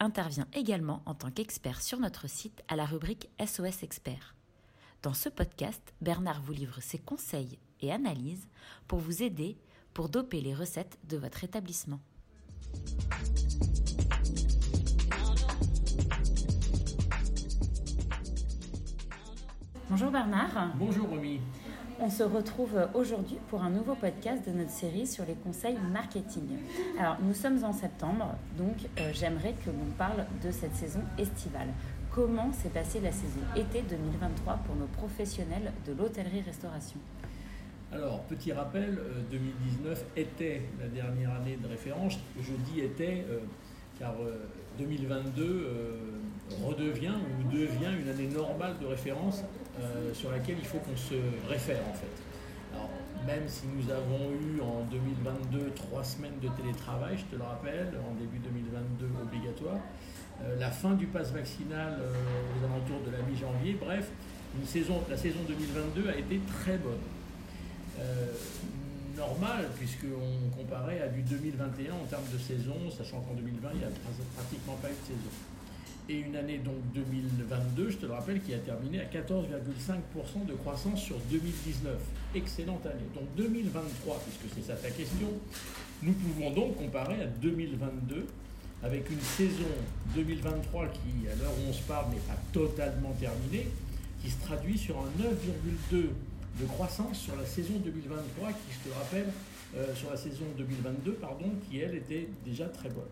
intervient également en tant qu'expert sur notre site à la rubrique SOS Expert. Dans ce podcast, Bernard vous livre ses conseils et analyses pour vous aider pour doper les recettes de votre établissement. Bonjour Bernard. Bonjour Romy. On se retrouve aujourd'hui pour un nouveau podcast de notre série sur les conseils marketing. Alors nous sommes en septembre, donc euh, j'aimerais que l'on parle de cette saison estivale. Comment s'est passée la saison été 2023 pour nos professionnels de l'hôtellerie-restauration? Alors, petit rappel, 2019 euh, était la dernière année de référence. Je dis était euh, car 2022 redevient ou devient une année normale de référence euh, sur laquelle il faut qu'on se réfère en fait. Alors, même si nous avons eu en 2022 trois semaines de télétravail, je te le rappelle, en début 2022 obligatoire, euh, la fin du pass vaccinal euh, aux alentours de la mi-janvier, bref, la saison 2022 a été très bonne. normal, puisqu'on comparait à du 2021 en termes de saison, sachant qu'en 2020, il n'y a pratiquement pas eu de saison et une année donc 2022, je te le rappelle, qui a terminé à 14,5% de croissance sur 2019. Excellente année. Donc 2023, puisque c'est ça ta question, nous pouvons donc comparer à 2022 avec une saison 2023 qui, à l'heure où on se parle, n'est pas totalement terminée, qui se traduit sur un 9,2 de croissance sur la saison 2023, qui, je te le rappelle, euh, sur la saison 2022, pardon, qui elle était déjà très bonne.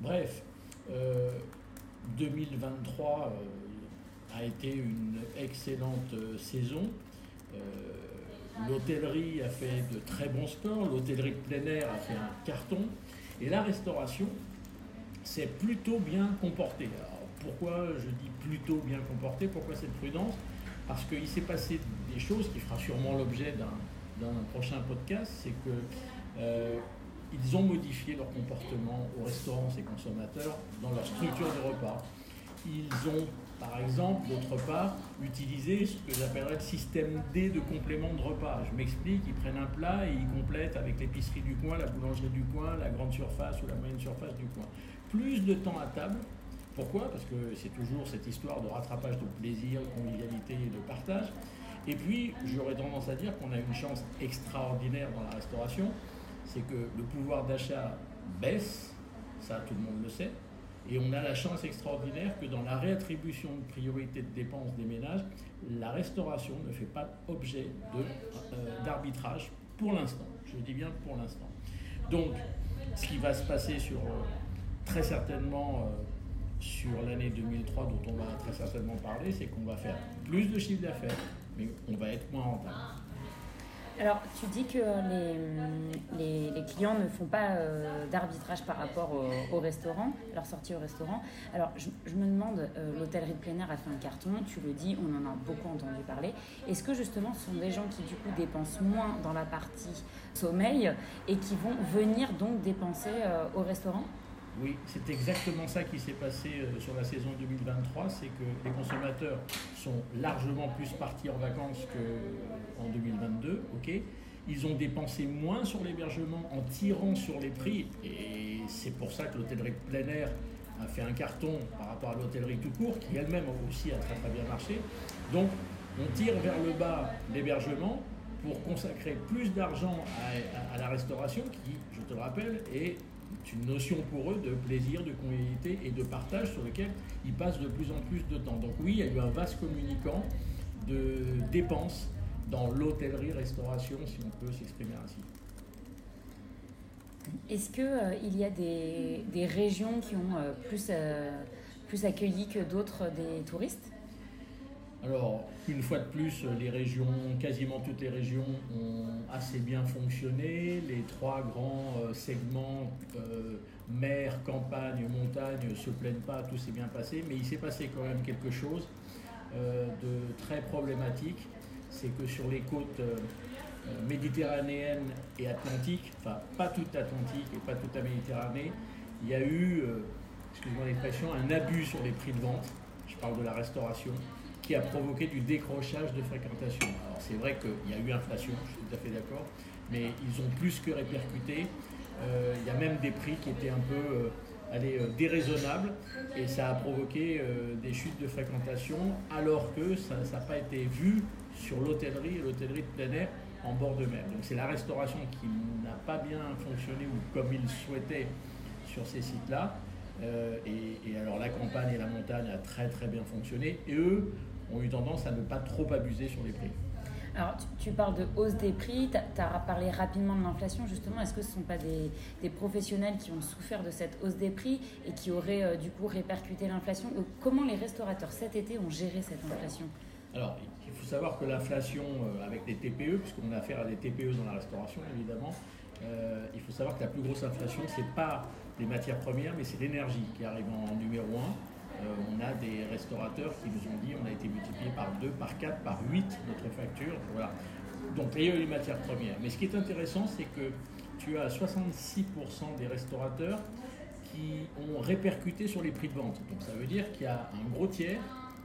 Bref, euh, 2023 euh, a été une excellente euh, saison. Euh, l'hôtellerie a fait de très bons scores, l'hôtellerie de plein air a fait un carton, et la restauration s'est plutôt bien comportée. Alors, pourquoi je dis plutôt bien comportée? Pourquoi cette prudence? Parce qu'il s'est passé des choses qui fera sûrement l'objet d'un prochain podcast, c'est que ils ont modifié leur comportement au restaurant, ces consommateurs, dans leur structure de repas. Ils ont, par exemple, d'autre part, utilisé ce que j'appellerais le système D de complément de repas. Je m'explique, ils prennent un plat et ils complètent avec l'épicerie du coin, la boulangerie du coin, la grande surface ou la moyenne surface du coin. Plus de temps à table. Pourquoi? Parce que c'est toujours cette histoire de rattrapage de plaisir, de convivialité et de partage. Et puis, j'aurais tendance à dire qu'on a une chance extraordinaire dans la restauration, c'est que le pouvoir d'achat baisse, ça tout le monde le sait, et on a la chance extraordinaire que dans la réattribution de priorité de dépenses des ménages, la restauration ne fait pas objet euh, d'arbitrage pour l'instant. Je dis bien pour l'instant. Donc, ce qui va se passer sur euh, très certainement euh, sur l'année 2003 dont on va très certainement parler, c'est qu'on va faire plus de chiffre d'affaires, mais on va être moins rentable. Alors, tu dis que les, clients ne font pas euh, d'arbitrage par rapport au, restaurant, leur sortie au restaurant. Alors, je, me demande, euh, l'hôtellerie de plein air a fait un carton, tu le dis, on en a beaucoup entendu parler. Est-ce que justement ce sont des gens qui du coup dépensent moins dans la partie sommeil et qui vont venir donc dépenser euh, au restaurant? Oui, c'est exactement ça qui s'est passé euh, sur la saison 2023, c'est que les consommateurs sont largement plus partis en vacances qu'en 2022, ok ils ont dépensé moins sur l'hébergement en tirant sur les prix, et c'est pour ça que l'hôtellerie plein air a fait un carton par rapport à l'hôtellerie tout court, qui elle-même aussi a très très bien marché. Donc on tire vers le bas l'hébergement pour consacrer plus d'argent à, la restauration, qui, je te le rappelle, est une notion pour eux de plaisir, de convivialité et de partage sur lequel ils passent de plus en plus de temps. Donc oui, il y a eu un vaste communicant de dépenses dans l'hôtellerie-restauration, si on peut s'exprimer ainsi. Est-ce qu'il euh, il y a des, des, régions qui ont euh, plus, euh, plus accueilli que d'autres des touristes? Alors, une fois de plus, les régions, quasiment toutes les régions ont assez bien fonctionné. Les trois grands euh, segments, euh, mer, campagne, montagne, ne se plaignent pas, tout s'est bien passé. Mais il s'est passé quand même quelque chose de très problématique, c'est que sur les côtes méditerranéennes et atlantiques, enfin pas toute l'Atlantique et pas toute la Méditerranée, il y a eu, excusez-moi l'expression, un abus sur les prix de vente, je parle de la restauration, qui a provoqué du décrochage de fréquentation. Alors c'est vrai qu'il y a eu inflation, je suis tout à fait d'accord, mais ils ont plus que répercuté. Euh, il y a même des prix qui étaient un peu euh, euh, déraisonnables et ça a provoqué des chutes de fréquentation alors que ça n'a pas été vu sur l'hôtellerie et l'hôtellerie de plein air en bord de mer. Donc c'est la restauration qui n'a pas bien fonctionné ou comme ils souhaitaient sur ces sites-là. et, et, alors la campagne et la montagne a très très bien fonctionné. Et eux ont eu tendance à ne pas trop abuser sur les prix. Alors, tu, parles de hausse des prix, tu as, parlé rapidement de l'inflation, justement. Est-ce que ce ne sont pas des, professionnels qui ont souffert de cette hausse des prix et qui auraient euh, du coup répercuté l'inflation? Comment les restaurateurs cet été ont géré cette inflation? Alors, il faut savoir que l'inflation euh, avec des TPE, puisqu'on a affaire à des TPE dans la restauration évidemment, euh, il faut savoir que la plus grosse inflation, ce n'est pas les matières premières, mais c'est l'énergie qui arrive en numéro 1. Euh, on a des restaurateurs qui nous ont dit on a été multiplié par 2, par 4, par 8 notre facture. Donc il y a eu les matières premières. Mais ce qui est intéressant, c'est que tu as 66% des restaurateurs qui ont répercuté sur les prix de vente. Donc ça veut dire qu'il y a un gros tiers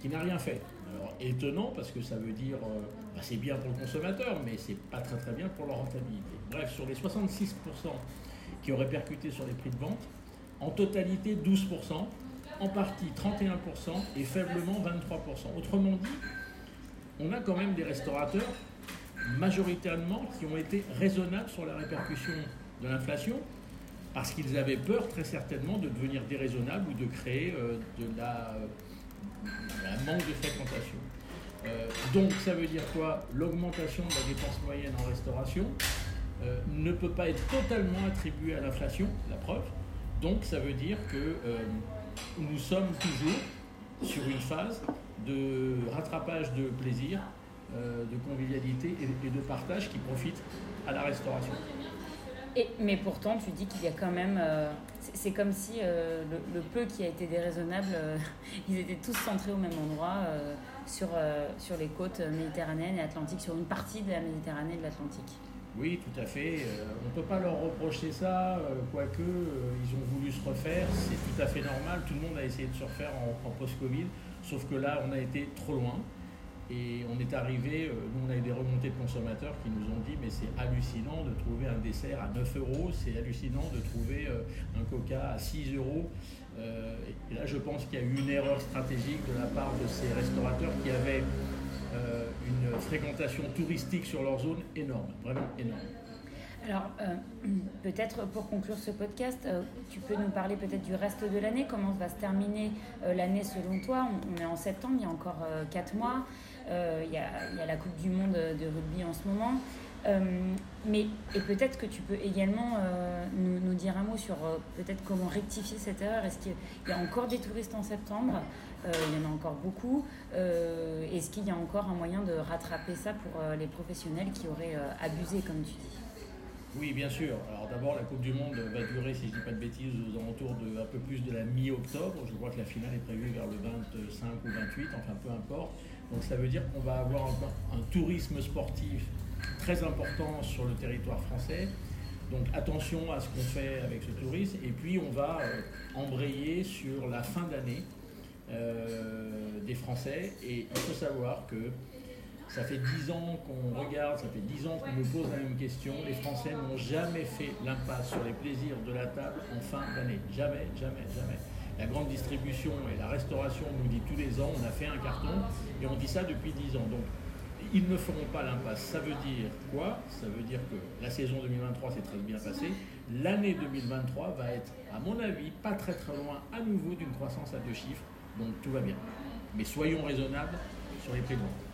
qui n'a rien fait. Alors étonnant parce que ça veut dire euh, bah, c'est bien pour le consommateur, mais c'est pas très très bien pour leur rentabilité. Bref, sur les 66% qui ont répercuté sur les prix de vente, en totalité 12% en partie 31% et faiblement 23%. Autrement dit, on a quand même des restaurateurs majoritairement qui ont été raisonnables sur la répercussion de l'inflation parce qu'ils avaient peur très certainement de devenir déraisonnables ou de créer euh, de la, manque de fréquentation. Euh, donc ça veut dire quoi? L'augmentation de la dépense moyenne en restauration euh, ne peut pas être totalement attribuée à l'inflation, la preuve. Donc ça veut dire que nous sommes toujours sur une phase de rattrapage de plaisir, euh, de convivialité et, de partage qui profite à la restauration. Et, mais pourtant, tu dis qu'il y a quand même. Euh, c'est comme si euh, le, peu qui a été déraisonnable, ils étaient tous centrés au même endroit sur, sur les côtes méditerranéennes et atlantiques, sur une partie de la Méditerranée et de l'Atlantique. Oui, tout à fait. Euh, on ne peut pas leur reprocher ça, euh, quoique euh, ils ont voulu se refaire. C'est tout à fait normal. Tout le monde a essayé de se refaire en, post-Covid. Sauf que là, on a été trop loin. Et on est arrivé, nous on a eu des remontées de consommateurs qui nous ont dit mais c'est hallucinant de trouver un dessert à 9 euros, c'est hallucinant de trouver un coca à 6 euros. Et là je pense qu'il y a eu une erreur stratégique de la part de ces restaurateurs qui avaient euh, une fréquentation touristique sur leur zone énorme, vraiment énorme. Alors, euh, peut-être pour conclure ce podcast, euh, tu peux nous parler peut-être du reste de l'année, comment va se terminer l'année selon toi? On, est en septembre, il y a encore 4 mois, il y a, la Coupe du Monde de rugby en ce moment. mais, et peut-être que tu peux également nous, dire un mot sur peut-être comment rectifier cette erreur. Est-ce qu'il y a encore des touristes en septembre? Euh, il y en a encore beaucoup. Euh, est-ce qu'il y a encore un moyen de rattraper ça pour euh, les professionnels qui auraient abusé, comme tu dis? Oui, bien sûr. Alors d'abord, la Coupe du Monde va durer, si je ne dis pas de bêtises, aux alentours de un peu plus de la mi-octobre. Je crois que la finale est prévue vers le 25 ou 28, enfin peu importe. Donc ça veut dire qu'on va avoir un, un tourisme sportif très important sur le territoire français. Donc attention à ce qu'on fait avec ce tourisme. Et puis on va embrayer sur la fin d'année euh, des Français. Et il faut savoir que ça fait dix ans qu'on regarde, ça fait dix ans qu'on nous pose la même question. Les Français n'ont jamais fait l'impasse sur les plaisirs de la table en fin d'année. Jamais, jamais, jamais. La grande distribution et la restauration nous dit tous les ans, on a fait un carton et on dit ça depuis dix ans. Donc, ils ne feront pas l'impasse. Ça veut dire quoi? Ça veut dire que la saison 2023 s'est très bien passée. L'année 2023 va être, à mon avis, pas très très loin à nouveau d'une croissance à deux chiffres. Donc tout va bien. Mais soyons raisonnables sur les prix de vente.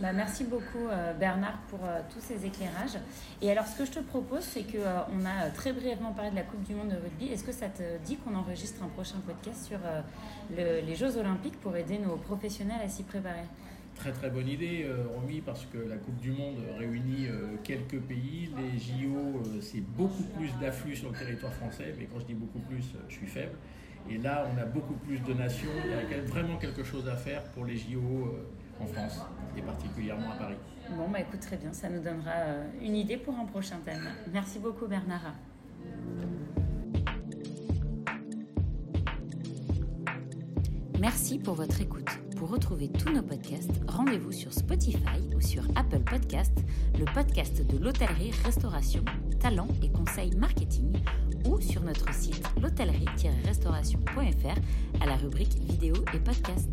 Bah, merci beaucoup euh, Bernard pour euh, tous ces éclairages. Et alors ce que je te propose, c'est qu'on euh, a très brièvement parlé de la Coupe du Monde de rugby. Est-ce que ça te dit qu'on enregistre un prochain podcast sur les Jeux olympiques pour aider nos professionnels à s'y préparer? Très très bonne idée, Romy, parce que la Coupe du Monde réunit quelques pays. Les JO, c'est beaucoup plus d'afflux sur le territoire français, mais quand je dis beaucoup plus, je suis faible. Et là, on a beaucoup plus de nations. Il y a vraiment quelque chose à faire pour les JO en France, et particulièrement à Paris. Bon, bah écoute, très bien, ça nous donnera une idée pour un prochain thème. Merci beaucoup, Bernard. Merci pour votre écoute. Pour retrouver tous nos podcasts, rendez-vous sur Spotify ou sur Apple Podcasts, le podcast de l'hôtellerie, restauration, talent et conseils marketing, ou sur notre site l'hôtellerie-restauration.fr à la rubrique vidéo et podcasts.